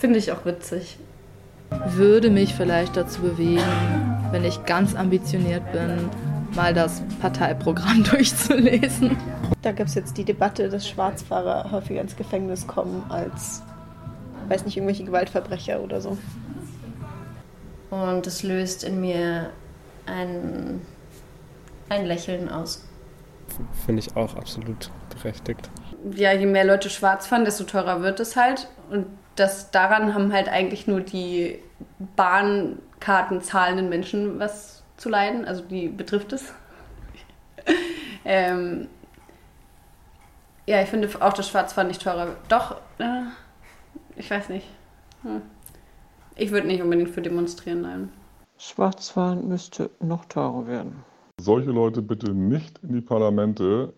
Finde ich auch witzig. Würde mich vielleicht dazu bewegen, wenn ich ganz ambitioniert bin, mal das Parteiprogramm durchzulesen. Da gibt es jetzt die Debatte, dass Schwarzfahrer häufiger ins Gefängnis kommen als, weiß nicht, irgendwelche Gewaltverbrecher oder so. Und es löst in mir ein, ein Lächeln aus. Finde ich auch absolut berechtigt. Ja, je mehr Leute schwarz fahren, desto teurer wird es halt. Und das daran haben halt eigentlich nur die Bahnkarten zahlenden Menschen was zu leiden. Also die betrifft es. ähm, ja, ich finde auch das Schwarzfahren nicht teurer. Doch, äh, ich weiß nicht. Hm. Ich würde nicht unbedingt für demonstrieren, nein. Schwarzfahren müsste noch teurer werden. Solche Leute bitte nicht in die Parlamente